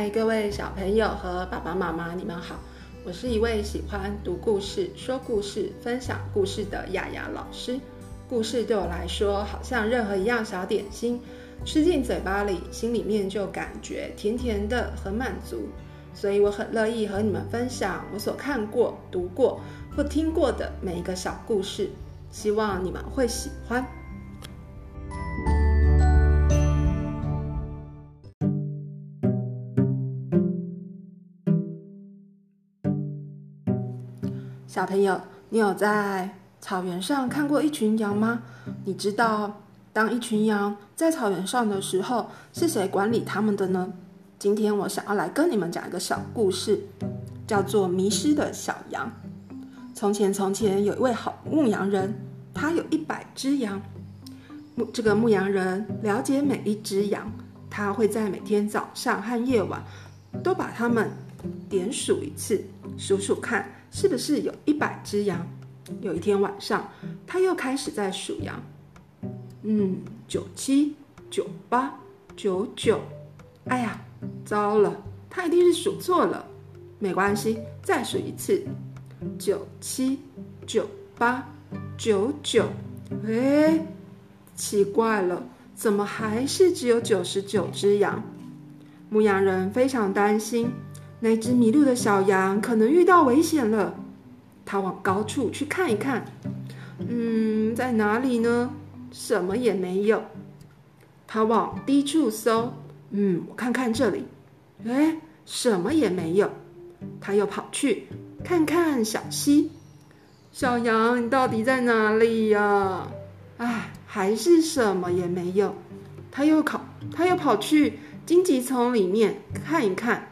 嗨，各位小朋友和爸爸妈妈，你们好！我是一位喜欢读故事、说故事、分享故事的雅雅老师。故事对我来说，好像任何一样小点心，吃进嘴巴里，心里面就感觉甜甜的，很满足。所以我很乐意和你们分享我所看过、读过或听过的每一个小故事，希望你们会喜欢。小朋友，你有在草原上看过一群羊吗？你知道，当一群羊在草原上的时候，是谁管理他们的呢？今天我想要来跟你们讲一个小故事，叫做《迷失的小羊》。从前，从前有一位好牧羊人，他有一百只羊。牧这个牧羊人了解每一只羊，他会在每天早上和夜晚都把它们点数一次，数数看。是不是有一百只羊？有一天晚上，他又开始在数羊。嗯，九七九八九九，哎呀，糟了，他一定是数错了。没关系，再数一次。九七九八九九，哎，奇怪了，怎么还是只有九十九只羊？牧羊人非常担心。那只迷路的小羊可能遇到危险了，他往高处去看一看。嗯，在哪里呢？什么也没有。他往低处搜。嗯，我看看这里。哎，什么也没有。他又跑去看看小溪。小羊，你到底在哪里呀？哎，还是什么也没有。他又跑，他又跑去荆棘丛里面看一看。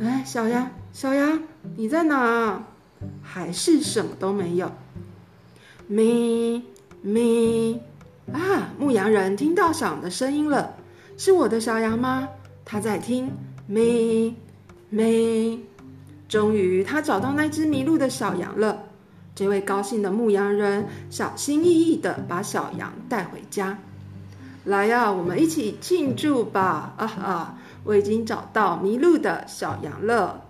哎，小羊，小羊，你在哪？还是什么都没有。咪咪啊！牧羊人听到小羊的声音了，是我的小羊吗？他在听咪咪。终于，他找到那只迷路的小羊了。这位高兴的牧羊人小心翼翼的把小羊带回家。来呀，我们一起庆祝吧！啊哈。我已经找到迷路的小羊了。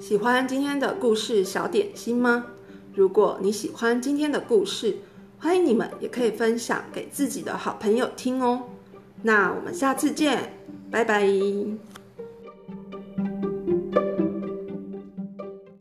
喜欢今天的故事小点心吗？如果你喜欢今天的故事，欢迎你们也可以分享给自己的好朋友听哦。那我们下次见，拜拜。